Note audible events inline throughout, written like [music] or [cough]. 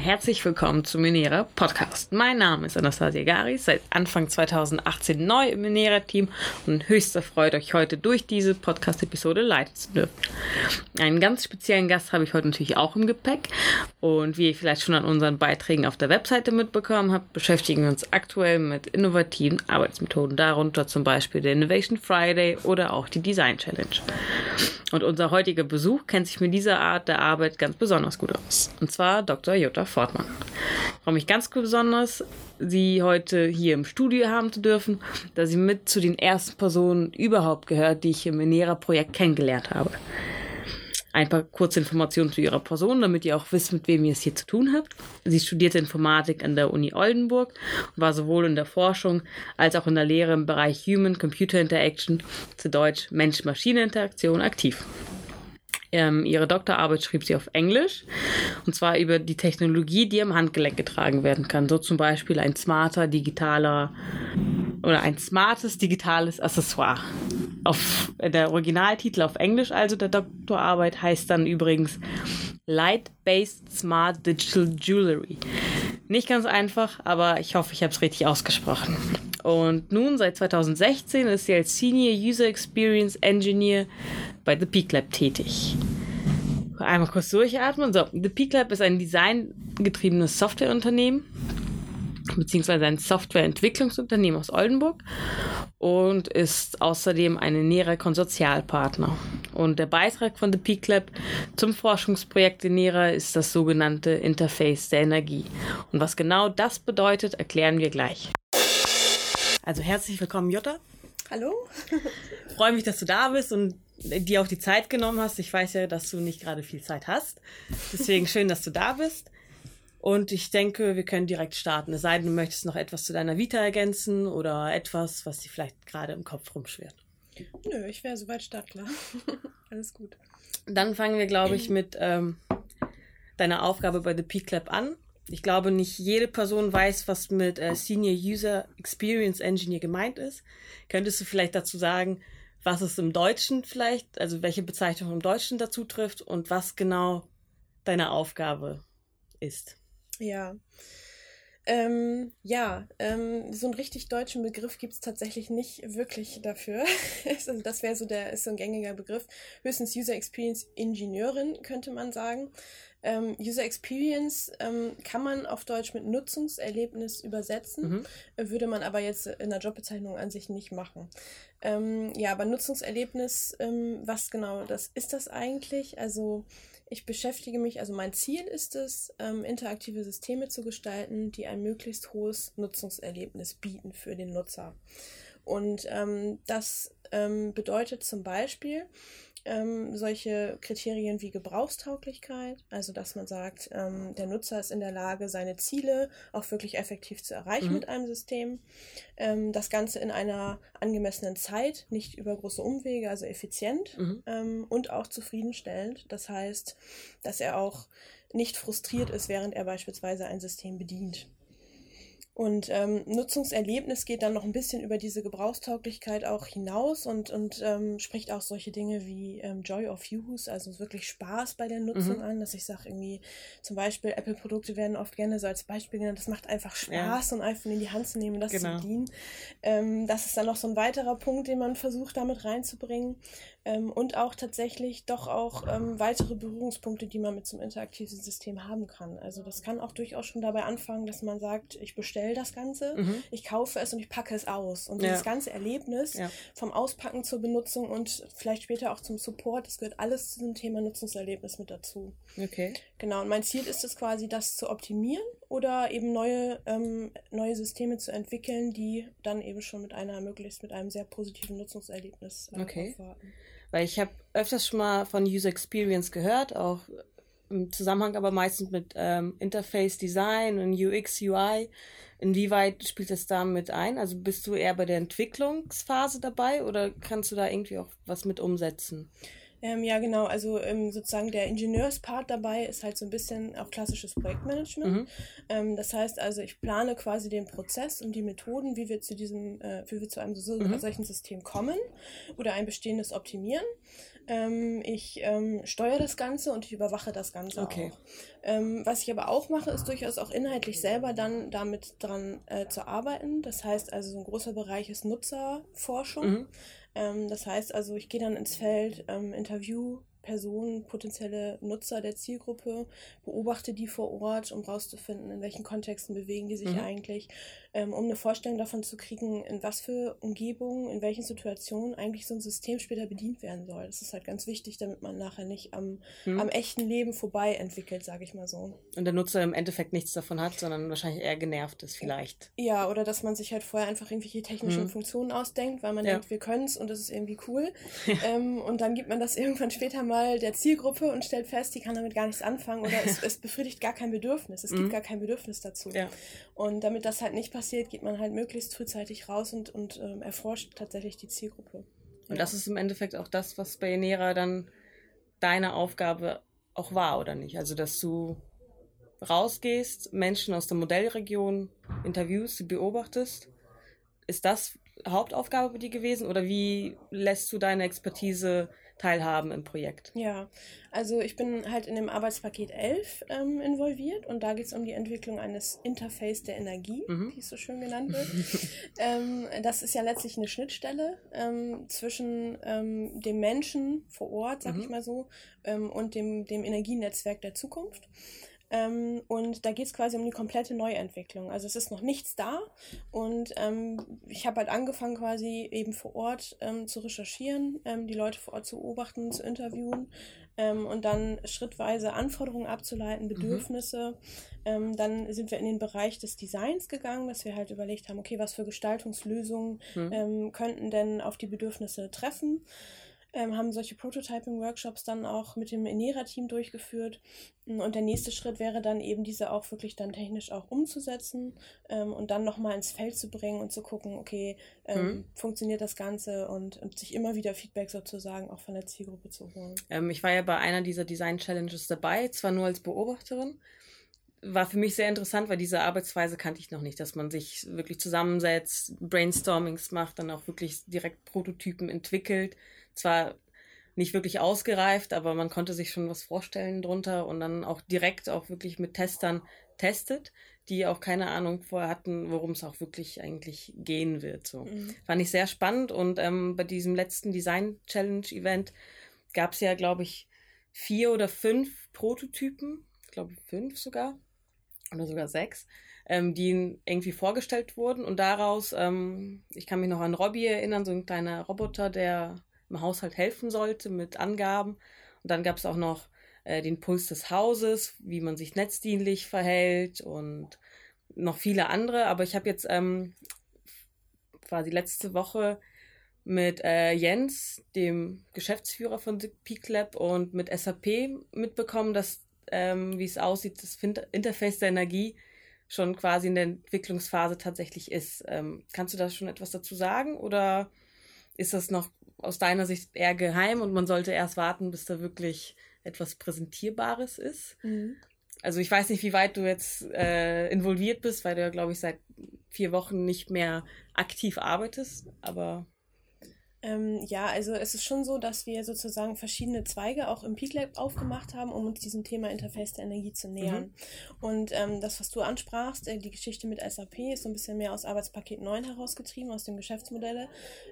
herzlich willkommen zum Minera Podcast. Mein Name ist Anastasia Gari, seit Anfang 2018 neu im Minera-Team und höchster Freude, euch heute durch diese Podcast-Episode leiten zu dürfen. Einen ganz speziellen Gast habe ich heute natürlich auch im Gepäck und wie ihr vielleicht schon an unseren Beiträgen auf der Webseite mitbekommen habt, beschäftigen wir uns aktuell mit innovativen Arbeitsmethoden, darunter zum Beispiel der Innovation Friday oder auch die Design Challenge. Und unser heutiger Besuch kennt sich mit dieser Art der Arbeit ganz besonders gut aus. Und zwar Dr. Jutta Fortmann. Ich freue mich ganz besonders, Sie heute hier im Studio haben zu dürfen, da sie mit zu den ersten Personen überhaupt gehört, die ich im Enera-Projekt kennengelernt habe. Ein paar kurze Informationen zu ihrer Person, damit ihr auch wisst, mit wem ihr es hier zu tun habt. Sie studierte Informatik an der Uni Oldenburg und war sowohl in der Forschung als auch in der Lehre im Bereich Human-Computer Interaction, zu Deutsch Mensch-Maschine-Interaktion, aktiv. Ähm, ihre Doktorarbeit schrieb sie auf Englisch und zwar über die Technologie, die am Handgelenk getragen werden kann. So zum Beispiel ein smarter digitaler oder ein smartes digitales Accessoire. Auf der Originaltitel auf Englisch, also der Doktorarbeit, heißt dann übrigens Light-Based Smart Digital Jewelry. Nicht ganz einfach, aber ich hoffe, ich habe es richtig ausgesprochen. Und nun, seit 2016, ist sie als Senior User Experience Engineer bei The Peak Lab tätig. Einmal kurz durchatmen. So, The Peak Lab ist ein designgetriebenes Softwareunternehmen, beziehungsweise ein Softwareentwicklungsunternehmen aus Oldenburg und ist außerdem ein näherer Konsortialpartner. Und der Beitrag von The Peak Lab zum Forschungsprojekt NERA ist das sogenannte Interface der Energie. Und was genau das bedeutet, erklären wir gleich. Also herzlich willkommen, Jutta. Hallo. [laughs] Freue mich, dass du da bist und dir auch die Zeit genommen hast. Ich weiß ja, dass du nicht gerade viel Zeit hast. Deswegen [laughs] schön, dass du da bist. Und ich denke, wir können direkt starten. Es sei denn, du möchtest noch etwas zu deiner Vita ergänzen oder etwas, was dir vielleicht gerade im Kopf rumschwirrt. Nö, ich wäre soweit startklar. [laughs] Alles gut. Dann fangen wir, glaube ich, [clears throat] mit ähm, deiner Aufgabe bei The Lab an. Ich glaube, nicht jede Person weiß, was mit äh, Senior User Experience Engineer gemeint ist. Könntest du vielleicht dazu sagen, was es im Deutschen vielleicht, also welche Bezeichnung im Deutschen dazu trifft und was genau deine Aufgabe ist? Ja. Ähm, ja, ähm, so einen richtig deutschen Begriff gibt es tatsächlich nicht wirklich dafür. [laughs] also das wäre so der, ist so ein gängiger Begriff. Höchstens User Experience Ingenieurin könnte man sagen. Ähm, User Experience ähm, kann man auf Deutsch mit Nutzungserlebnis übersetzen, mhm. würde man aber jetzt in der Jobbezeichnung an sich nicht machen. Ähm, ja, aber Nutzungserlebnis, ähm, was genau das ist das eigentlich? Also ich beschäftige mich, also mein Ziel ist es, ähm, interaktive Systeme zu gestalten, die ein möglichst hohes Nutzungserlebnis bieten für den Nutzer. Und ähm, das bedeutet zum Beispiel, ähm, solche Kriterien wie Gebrauchstauglichkeit, also dass man sagt, ähm, der Nutzer ist in der Lage, seine Ziele auch wirklich effektiv zu erreichen mhm. mit einem System. Ähm, das Ganze in einer angemessenen Zeit, nicht über große Umwege, also effizient mhm. Ähm, und auch zufriedenstellend. Das heißt, dass er auch nicht frustriert ist, während er beispielsweise ein System bedient. Und ähm, Nutzungserlebnis geht dann noch ein bisschen über diese Gebrauchstauglichkeit auch hinaus und, und ähm, spricht auch solche Dinge wie ähm, Joy of Use, also wirklich Spaß bei der Nutzung mhm. an, dass ich sage, irgendwie zum Beispiel Apple-Produkte werden oft gerne so als Beispiel genannt, das macht einfach Spaß ja. und einfach in die Hand zu nehmen und das genau. zu bedienen. Ähm, das ist dann noch so ein weiterer Punkt, den man versucht damit reinzubringen. Ähm, und auch tatsächlich doch auch ähm, weitere Berührungspunkte, die man mit so einem interaktiven System haben kann. Also das kann auch durchaus schon dabei anfangen, dass man sagt, ich bestelle das Ganze, mhm. ich kaufe es und ich packe es aus. Und ja. dieses ganze Erlebnis ja. vom Auspacken zur Benutzung und vielleicht später auch zum Support, das gehört alles zu dem Thema Nutzungserlebnis mit dazu. Okay. Genau, und mein Ziel ist es quasi, das zu optimieren oder eben neue, ähm, neue Systeme zu entwickeln, die dann eben schon mit einer möglichst mit einem sehr positiven Nutzungserlebnis äh, okay. aufwarten. Weil ich habe öfters schon mal von User Experience gehört, auch im Zusammenhang aber meistens mit ähm, Interface Design und UX, UI. Inwieweit spielt das da mit ein? Also bist du eher bei der Entwicklungsphase dabei oder kannst du da irgendwie auch was mit umsetzen? Ähm, ja, genau. Also ähm, sozusagen der Ingenieurspart dabei ist halt so ein bisschen auch klassisches Projektmanagement. Mhm. Ähm, das heißt also, ich plane quasi den Prozess und die Methoden, wie wir zu diesem, äh, wie wir zu einem so, mhm. solchen System kommen oder ein bestehendes optimieren. Ähm, ich ähm, steuere das Ganze und ich überwache das Ganze okay. auch. Ähm, was ich aber auch mache, ist durchaus auch inhaltlich selber dann damit dran äh, zu arbeiten. Das heißt also, so ein großer Bereich ist Nutzerforschung. Mhm. Ähm, das heißt also, ich gehe dann ins Feld, ähm, interview Personen, potenzielle Nutzer der Zielgruppe, beobachte die vor Ort, um rauszufinden, in welchen Kontexten bewegen die sich mhm. eigentlich, ähm, um eine Vorstellung davon zu kriegen, in was für Umgebungen, in welchen Situationen eigentlich so ein System später bedient werden soll. Das ist halt ganz wichtig, damit man nachher nicht am, mhm. am echten Leben vorbei entwickelt, sage ich mal so. Und der Nutzer im Endeffekt nichts davon hat, sondern wahrscheinlich eher genervt ist vielleicht. Ja, oder dass man sich halt vorher einfach irgendwelche technischen mhm. Funktionen ausdenkt, weil man ja. denkt, wir können es und das ist irgendwie cool. ähm, und dann gibt man das [laughs] irgendwann später mal der Zielgruppe und stellt fest, die kann damit gar nichts anfangen oder es, [laughs] es befriedigt gar kein Bedürfnis. Es gibt mhm. gar kein Bedürfnis dazu. Ja. Und damit das halt nicht passiert, geht man halt möglichst frühzeitig raus und, und ähm, erforscht tatsächlich die Zielgruppe. Und das ist im Endeffekt auch das, was bei Enera dann deine Aufgabe auch war, oder nicht? Also, dass du rausgehst, Menschen aus der Modellregion interviewst, beobachtest. Ist das Hauptaufgabe bei dir gewesen oder wie lässt du deine Expertise teilhaben im Projekt? Ja, also ich bin halt in dem Arbeitspaket 11 ähm, involviert und da geht es um die Entwicklung eines Interface der Energie, mhm. wie es so schön genannt wird. [laughs] ähm, das ist ja letztlich eine Schnittstelle ähm, zwischen ähm, dem Menschen vor Ort, sag mhm. ich mal so, ähm, und dem, dem Energienetzwerk der Zukunft. Ähm, und da geht es quasi um die komplette Neuentwicklung. Also es ist noch nichts da. Und ähm, ich habe halt angefangen, quasi eben vor Ort ähm, zu recherchieren, ähm, die Leute vor Ort zu beobachten, zu interviewen ähm, und dann schrittweise Anforderungen abzuleiten, mhm. Bedürfnisse. Mhm. dann sind wir in den Bereich des Designs gegangen, dass wir halt überlegt haben, okay, was für Gestaltungslösungen mhm. könnten denn auf die Bedürfnisse treffen ähm, haben solche Prototyping-Workshops dann auch mit dem Enera-Team durchgeführt. Und der nächste Schritt wäre dann eben, diese auch wirklich dann technisch auch umzusetzen ähm, und dann nochmal ins Feld zu bringen und zu gucken, okay, ähm, mhm. funktioniert das Ganze und, und sich immer wieder Feedback sozusagen auch von der Zielgruppe zu holen. Ähm, ich war ja bei einer dieser Design-Challenges dabei, zwar nur als Beobachterin, war für mich sehr interessant, weil diese Arbeitsweise kannte ich noch nicht, dass man sich wirklich zusammensetzt, Brainstormings macht, dann auch wirklich direkt Prototypen entwickelt zwar nicht wirklich ausgereift, aber man konnte sich schon was vorstellen drunter und dann auch direkt auch wirklich mit Testern testet, die auch keine Ahnung vorher hatten, worum es auch wirklich eigentlich gehen wird. So mhm. fand ich sehr spannend und ähm, bei diesem letzten Design Challenge Event gab es ja, glaube ich, vier oder fünf Prototypen, ich glaube fünf sogar oder sogar sechs, ähm, die irgendwie vorgestellt wurden und daraus, ähm, ich kann mich noch an Robbie erinnern, so ein kleiner Roboter, der im Haushalt helfen sollte mit Angaben. Und dann gab es auch noch äh, den Puls des Hauses, wie man sich netzdienlich verhält und noch viele andere. Aber ich habe jetzt ähm, quasi letzte Woche mit äh, Jens, dem Geschäftsführer von Peak Lab und mit SAP mitbekommen, dass, ähm, wie es aussieht, das Interface der Energie schon quasi in der Entwicklungsphase tatsächlich ist. Ähm, kannst du da schon etwas dazu sagen oder ist das noch aus deiner Sicht eher geheim und man sollte erst warten, bis da wirklich etwas Präsentierbares ist. Mhm. Also ich weiß nicht, wie weit du jetzt äh, involviert bist, weil du ja, glaube ich, seit vier Wochen nicht mehr aktiv arbeitest, aber ähm, ja, also es ist schon so, dass wir sozusagen verschiedene Zweige auch im Peak Lab aufgemacht haben, um uns diesem Thema Interface der Energie zu nähern. Mhm. Und ähm, das, was du ansprachst, äh, die Geschichte mit SAP, ist so ein bisschen mehr aus Arbeitspaket 9 herausgetrieben, aus dem Geschäftsmodelle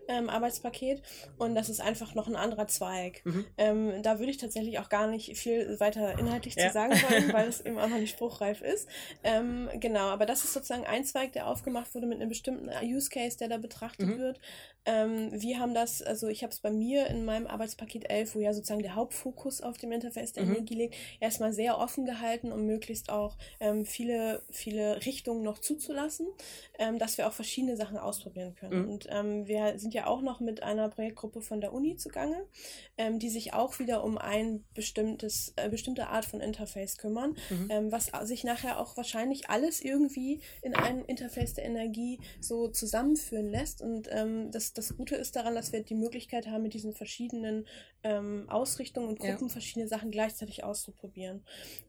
ähm, Arbeitspaket. Und das ist einfach noch ein anderer Zweig. Mhm. Ähm, da würde ich tatsächlich auch gar nicht viel weiter inhaltlich ja. zu sagen wollen, weil es [laughs] eben auch noch nicht spruchreif ist. Ähm, genau, aber das ist sozusagen ein Zweig, der aufgemacht wurde mit einem bestimmten Use Case, der da betrachtet mhm. wird. Ähm, wir haben das, also ich habe es bei mir in meinem Arbeitspaket 11, wo ja sozusagen der Hauptfokus auf dem Interface der mhm. Energie liegt, erstmal sehr offen gehalten, um möglichst auch ähm, viele, viele Richtungen noch zuzulassen, ähm, dass wir auch verschiedene Sachen ausprobieren können. Mhm. Und ähm, wir sind ja auch noch mit einer Projektgruppe von der Uni zugange, ähm, die sich auch wieder um ein bestimmtes, äh, bestimmte Art von Interface kümmern, mhm. Ähm, was sich nachher auch wahrscheinlich alles irgendwie in ein Interface der Energie so zusammenführen lässt. Und das das Gute ist daran, dass dass wir die Möglichkeit haben, mit diesen verschiedenen ähm, Ausrichtungen und Gruppen ja. verschiedene Sachen gleichzeitig auszuprobieren.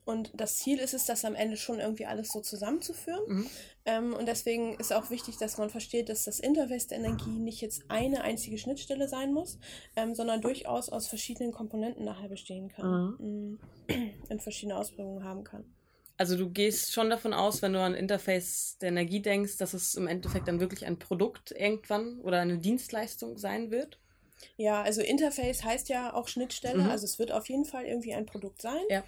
Und das Ziel ist es, das am Ende schon irgendwie alles so zusammenzuführen. Mhm. Ähm, und deswegen ist auch wichtig, dass man versteht, dass das Interface der Energie nicht jetzt eine einzige Schnittstelle sein muss, ähm, sondern durchaus aus verschiedenen Komponenten nachher bestehen kann mhm. [clears throat] und verschiedene Ausprägungen haben kann. Also du gehst schon davon aus, wenn du an Interface der Energie denkst, dass es im Endeffekt dann wirklich ein Produkt irgendwann oder eine Dienstleistung sein wird? Ja, also Interface heißt ja auch Schnittstelle, mhm. also es wird auf jeden Fall irgendwie ein Produkt sein, ja.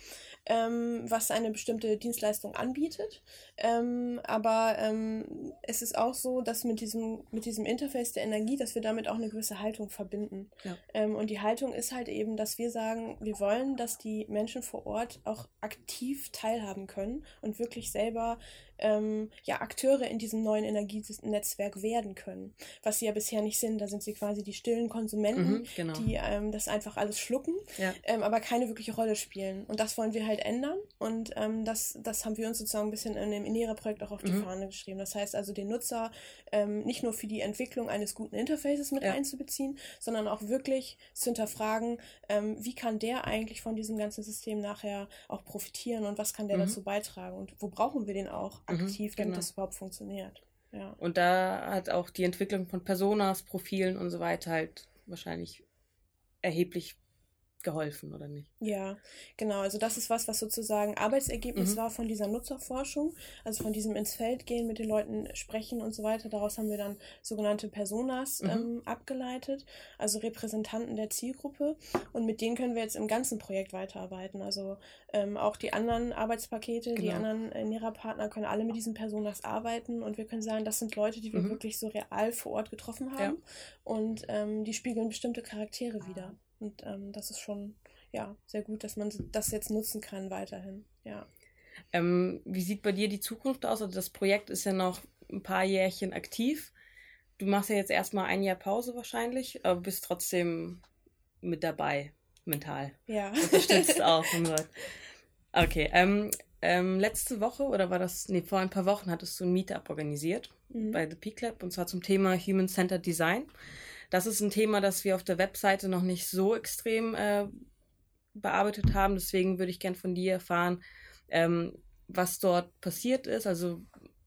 ähm, was eine bestimmte Dienstleistung anbietet. Ähm, aber ähm, es ist auch so, dass mit diesem, mit diesem Interface der Energie, dass wir damit auch eine gewisse Haltung verbinden. Ja. Ähm, und die Haltung ist halt eben, dass wir sagen, wir wollen, dass die Menschen vor Ort auch aktiv teilhaben können und wirklich selber ähm, ja, Akteure in diesem neuen Energienetzwerk werden können. Was sie ja bisher nicht sind. Da sind sie quasi die stillen Konsumenten, mhm, genau. die ähm, das einfach alles schlucken, ja. ähm, aber keine wirkliche Rolle spielen. Und das wollen wir halt ändern. Und das, das haben wir uns sozusagen ein bisschen in dem Inera-Projekt auch auf die mhm. Fahne geschrieben. Das heißt also, den Nutzer ähm, nicht nur für die Entwicklung eines guten Interfaces mit ja. einzubeziehen, sondern auch wirklich zu hinterfragen, ähm, wie kann der eigentlich von diesem ganzen System nachher auch profitieren und was kann der mhm. dazu beitragen und wo brauchen wir den auch Mhm, aktiv, damit genau. das überhaupt funktioniert. Ja. Und da hat auch die Entwicklung von Personas, Profilen und so weiter halt wahrscheinlich erheblich geholfen, oder nicht? Ja, genau. Also das ist was, was sozusagen Arbeitsergebnis mhm. war von dieser Nutzerforschung, also von diesem ins Feld gehen, mit den Leuten sprechen und so weiter. Daraus haben wir dann sogenannte Personas mhm. ähm, abgeleitet, also Repräsentanten der Zielgruppe. Und mit denen können wir jetzt im ganzen Projekt weiterarbeiten. Also ähm, auch die anderen Arbeitspakete, genau. die anderen Lehrerpartner können alle mit diesen Personas arbeiten und wir können sagen, das sind Leute, die wir mhm. wirklich so real vor Ort getroffen haben ja. und ähm, die spiegeln bestimmte Charaktere wieder. Und ähm, das ist schon ja sehr gut, dass man das jetzt nutzen kann weiterhin. Ja. Ähm, wie sieht bei dir die Zukunft aus? Also das Projekt ist ja noch ein paar Jährchen aktiv. Du machst ja jetzt erstmal ein Jahr Pause wahrscheinlich, aber bist trotzdem mit dabei, mental. Ja. Unterstützt [laughs] auch. Okay. Ähm, ähm, letzte Woche oder war das, nee, vor ein paar Wochen hattest du ein Meetup organisiert mhm. bei The Peak Lab und zwar zum Thema Human Centered Design. Das ist ein Thema, das wir auf der Webseite noch nicht so extrem äh, bearbeitet haben. Deswegen würde ich gern von dir erfahren, ähm, was dort passiert ist, also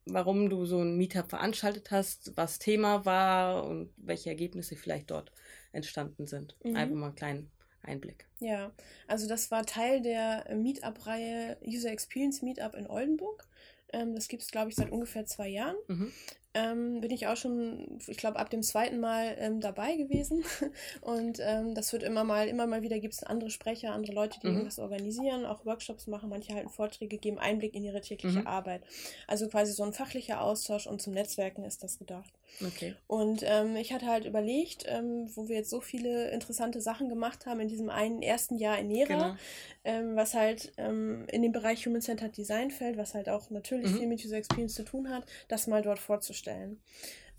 warum du so ein Meetup veranstaltet hast, was Thema war und welche Ergebnisse vielleicht dort entstanden sind. Mhm. Einfach mal einen kleinen Einblick. Ja, also das war Teil der Meetup-Reihe User Experience Meetup in Oldenburg. Ähm, das gibt es, glaube ich, seit ungefähr zwei Jahren. Mhm ähm, bin ich auch schon, ich glaube, ab dem zweiten Mal ähm, dabei gewesen. [laughs] Und ähm, das wird immer mal, immer mal wieder gibt es andere Sprecher, andere Leute, die mhm. irgendwas organisieren, auch Workshops machen, manche halten Vorträge, geben Einblick in ihre tägliche mhm. Arbeit. Also quasi so ein fachlicher Austausch und zum Netzwerken ist das gedacht. Okay. Und ähm, ich hatte halt überlegt, ähm, wo wir jetzt so viele interessante Sachen gemacht haben in diesem einen ersten Jahr in Nera, genau. ähm, was halt in den Bereich Human Centered Design fällt, was halt auch natürlich mhm. viel mit User Experience zu tun hat, das mal dort vorzustellen vorstellen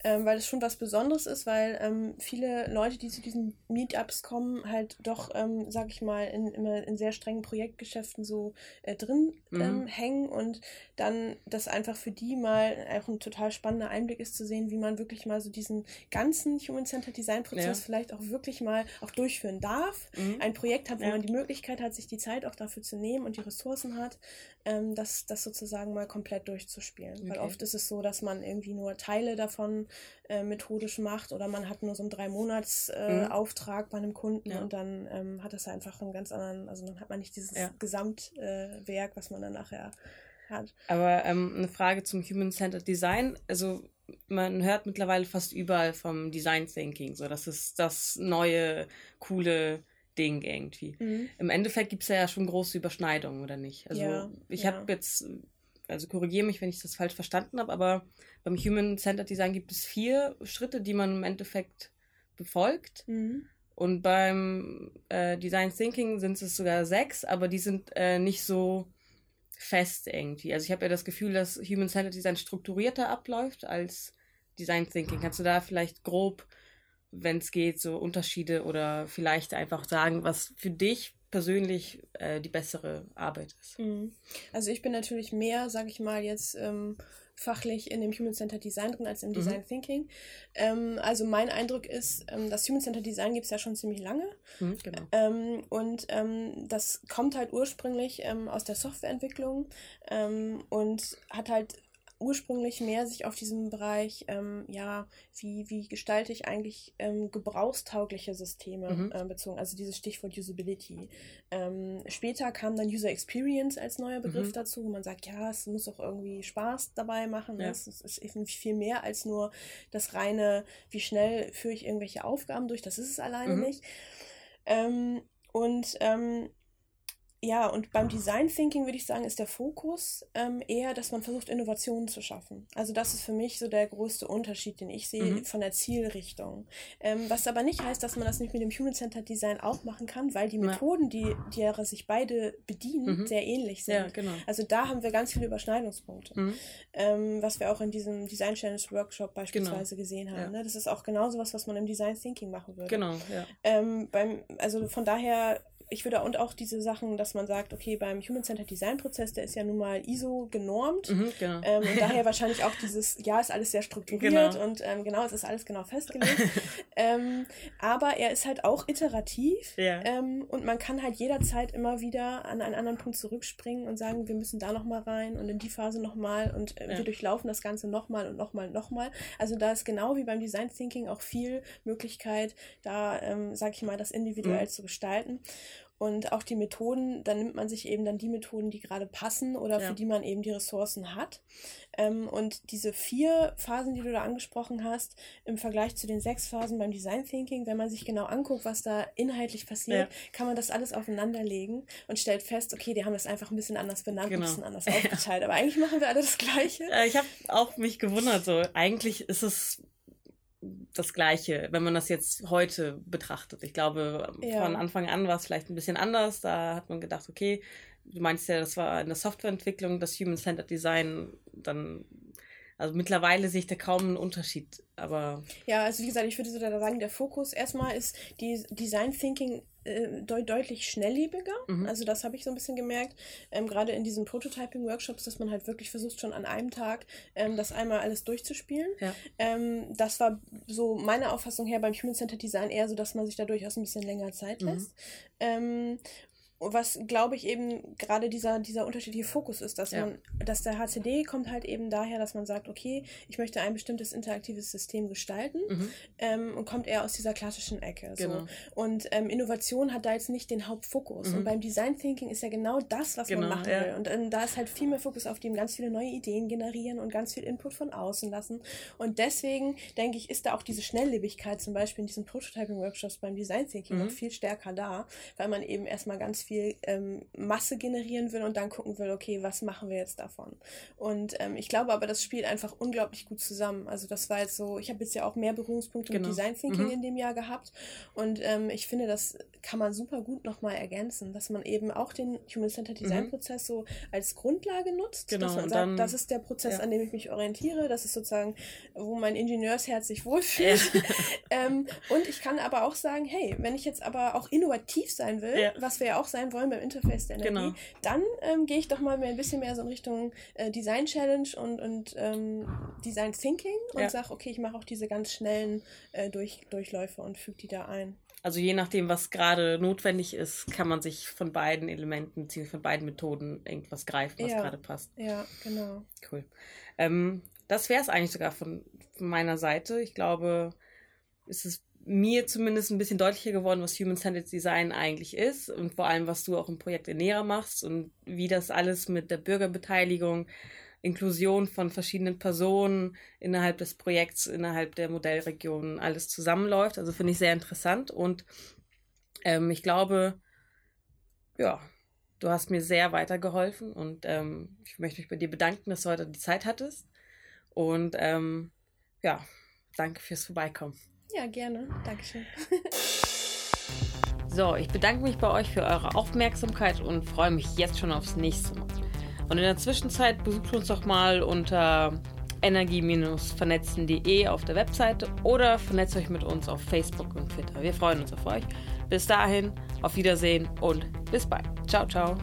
ähm, weil es schon was Besonderes ist, weil ähm, viele Leute, die zu diesen Meetups kommen, halt doch, ähm, sag ich mal, in, immer in sehr strengen Projektgeschäften so äh, drin mhm. Ähm, hängen und dann das einfach für die mal auch ein total spannender Einblick ist zu sehen, wie man wirklich mal so diesen ganzen Human-Centered Design-Prozess ja. vielleicht auch wirklich mal auch durchführen darf. Mhm. Ein Projekt hat, wo ja. man die Möglichkeit hat, sich die Zeit auch dafür zu nehmen und die Ressourcen hat, ähm, das, das sozusagen mal komplett durchzuspielen. Okay. Weil oft ist es so, dass man irgendwie nur Teile davon äh, methodisch macht oder man hat nur so einen drei Monats äh, mhm. Auftrag bei einem Kunden ja. und dann ähm, hat das einfach einen ganz anderen, also dann hat man nicht dieses ja. Gesamtwerk, äh, was man dann nachher hat. Aber ähm, eine Frage zum Human-Centered Design, also man hört mittlerweile fast überall vom Design Thinking, so das ist das neue, coole Ding irgendwie. Mhm. Im Endeffekt gibt es ja schon große Überschneidungen, oder nicht? Also ja, ich habe jetzt, also korrigiere mich, wenn ich das falsch verstanden habe, aber beim Human-Centered Design gibt es vier Schritte, die man im Endeffekt befolgt. Mhm. Und beim äh, Design Thinking sind es sogar sechs, aber die sind äh, nicht so fest irgendwie. Also ich habe ja das Gefühl, dass Human-Centered Design strukturierter abläuft als Design Thinking. Kannst du da vielleicht grob, wenn es geht, so Unterschiede oder vielleicht einfach sagen, was für dich persönlich äh, die bessere Arbeit ist? Mhm. Also ich bin natürlich mehr, sage ich mal, jetzt ähm, fachlich in dem Human-Centered Design drin als im mhm. Design Thinking. Ähm, also mein Eindruck ist, ähm, das Human-Centered Design gibt es ja schon ziemlich lange. Mhm, genau. Ähm, und ähm, das kommt halt ursprünglich ähm, aus der Softwareentwicklung und hat halt ursprünglich mehr sich auf diesen Bereich, ähm, ja, wie, wie gestalte ich eigentlich ähm, gebrauchstaugliche Systeme mhm. äh, bezogen, also dieses Stichwort Usability. Ähm, später kam dann User Experience als neuer Begriff mhm. dazu, wo man sagt, ja, es muss auch irgendwie Spaß dabei machen. Ja. Es, ist irgendwie viel mehr als nur das reine, wie schnell führe ich irgendwelche Aufgaben durch, das ist es alleine mhm. nicht. Ähm, und ähm, ja, und beim Design Thinking würde ich sagen, ist der Fokus ähm, eher, dass man versucht, Innovationen zu schaffen. Also das ist für mich so der größte Unterschied, den ich sehe mhm. von der Zielrichtung. Ähm, was aber nicht heißt, dass man das nicht mit dem Human-Centered Design auch machen kann, weil die Methoden, die, die sich beide bedienen, mhm. sehr ähnlich sind. Ja, genau. Also da haben wir ganz viele Überschneidungspunkte, mhm. ähm, was wir auch in diesem Design Challenge Workshop beispielsweise genau. gesehen haben. Ja. Ne? Das ist auch genauso was, was man im Design Thinking machen würde. Genau, ja. Ähm, beim, also von daher ich würde und auch diese Sachen, dass man sagt, okay, beim Human-Centered Design-Prozess, der ist ja nun mal ISO genormt mhm, genau. ähm, und daher wahrscheinlich auch dieses, ja, ist alles sehr strukturiert genau. und ähm, genau, es ist alles genau festgelegt. [laughs] ähm, aber er ist halt auch iterativ ja. Ähm, und man kann halt jederzeit immer wieder an einen anderen Punkt zurückspringen und sagen, wir müssen da nochmal rein und in die Phase nochmal und äh, ja. wir durchlaufen das Ganze nochmal und nochmal und nochmal. Also da ist genau wie beim Design Thinking auch viel Möglichkeit, da, ähm, sag ich mal, das individuell mhm. zu gestalten. Und auch die Methoden, dann nimmt man sich eben dann die Methoden, die gerade passen oder ja. für die man eben die Ressourcen hat. Ähm, und diese vier Phasen, die du da angesprochen hast, im Vergleich zu den sechs Phasen beim Design Thinking, wenn man sich genau anguckt, was da inhaltlich passiert, ja. kann man das alles aufeinanderlegen und stellt fest, okay, die haben das einfach ein bisschen anders benannt, genau. ein bisschen anders [laughs] aufgeteilt. Aber eigentlich machen wir alle das Gleiche. Ich habe auch mich gewundert, so eigentlich ist es das Gleiche, wenn man das jetzt heute betrachtet. Ich glaube, ja. von Anfang an war es vielleicht ein bisschen anders. Da hat man gedacht, okay, du meinst ja, das war in der Softwareentwicklung, das Human-Centered Design, dann, also mittlerweile sehe ich da kaum einen Unterschied, aber. Ja, also wie gesagt, ich würde so sagen, der Fokus erstmal ist die Design Thinking äh, deut deutlich schnelllebiger. Mhm. Also das habe ich so ein bisschen gemerkt, ähm, gerade in diesen Prototyping-Workshops, dass man halt wirklich versucht, schon an einem Tag ähm, das einmal alles durchzuspielen. Ja. Ähm, das war so meine Auffassung her beim Human Centered Design eher so, dass man sich da durchaus ein bisschen länger Zeit mhm. lässt. Mhm was glaube ich eben gerade dieser, dieser unterschiedliche Fokus ist, dass ja. man, dass der HCD kommt halt eben daher, dass man sagt, okay, ich möchte ein bestimmtes interaktives System gestalten mhm. ähm, und kommt eher aus dieser klassischen Ecke. Genau. So. Und ähm, Innovation hat da jetzt nicht den Hauptfokus. Mhm. Und beim Design Thinking ist ja genau das, was genau, man machen ja. will. Und ähm, da ist halt viel mehr Fokus auf dem ganz viele neue Ideen generieren und ganz viel Input von außen lassen. Und deswegen denke ich, ist da auch diese Schnelllebigkeit zum Beispiel in diesen Prototyping-Workshops beim Design Thinking mhm. noch viel stärker da, weil man eben erstmal ganz viel viel ähm, Masse generieren will und dann gucken will, okay, was machen wir jetzt davon? Und ähm, ich glaube aber, das spielt einfach unglaublich gut zusammen. Also das war jetzt so, ich habe jetzt ja auch mehr Berührungspunkte genau. mit Design Thinking mhm. in dem Jahr gehabt und ähm, ich finde, das kann man super gut nochmal ergänzen, dass man eben auch den Human-Centered Design-Prozess mhm. so als Grundlage nutzt, genau, dass man sagt, dann, das ist der Prozess, ja. an dem ich mich orientiere, das ist sozusagen, wo mein Ingenieursherz sich wohlfühlt. Ja. [laughs] ähm, und ich kann aber auch sagen, hey, wenn ich jetzt aber auch innovativ sein will, ja. was wir ja auch sein wollen beim Interface der Energie, genau. dann ähm, gehe ich doch mal mehr, ein bisschen mehr so in Richtung äh, Design Challenge und, und ähm, Design Thinking und ja. sage, okay, ich mache auch diese ganz schnellen äh, Durch, Durchläufe und füge die da ein. Also je nachdem, was gerade notwendig ist, kann man sich von beiden Elementen bzw. von beiden Methoden irgendwas greifen, was ja. gerade passt. Ja, genau. Cool. Ähm, das wäre es eigentlich sogar von, von meiner Seite. Ich glaube, es ist mir zumindest ein bisschen deutlicher geworden, was Human-Centered Design eigentlich ist und vor allem, was du auch im Projekt Enera machst und wie das alles mit der Bürgerbeteiligung, Inklusion von verschiedenen Personen innerhalb des Projekts, innerhalb der Modellregion alles zusammenläuft. Also finde ich sehr interessant und ähm, ich glaube, ja, du hast mir sehr weitergeholfen und ähm, ich möchte mich bei dir bedanken, dass du heute die Zeit hattest und ähm, ja, danke fürs Vorbeikommen. Ja, gerne. Dankeschön. [laughs] so, ich bedanke mich bei euch für eure Aufmerksamkeit und freue mich jetzt schon aufs nächste Mal. Und in der Zwischenzeit besucht uns doch mal unter energie-vernetzen.de auf der Webseite oder vernetzt euch mit uns auf Facebook und Twitter. Wir freuen uns auf euch. Bis dahin, auf Wiedersehen und bis bald. Ciao, ciao.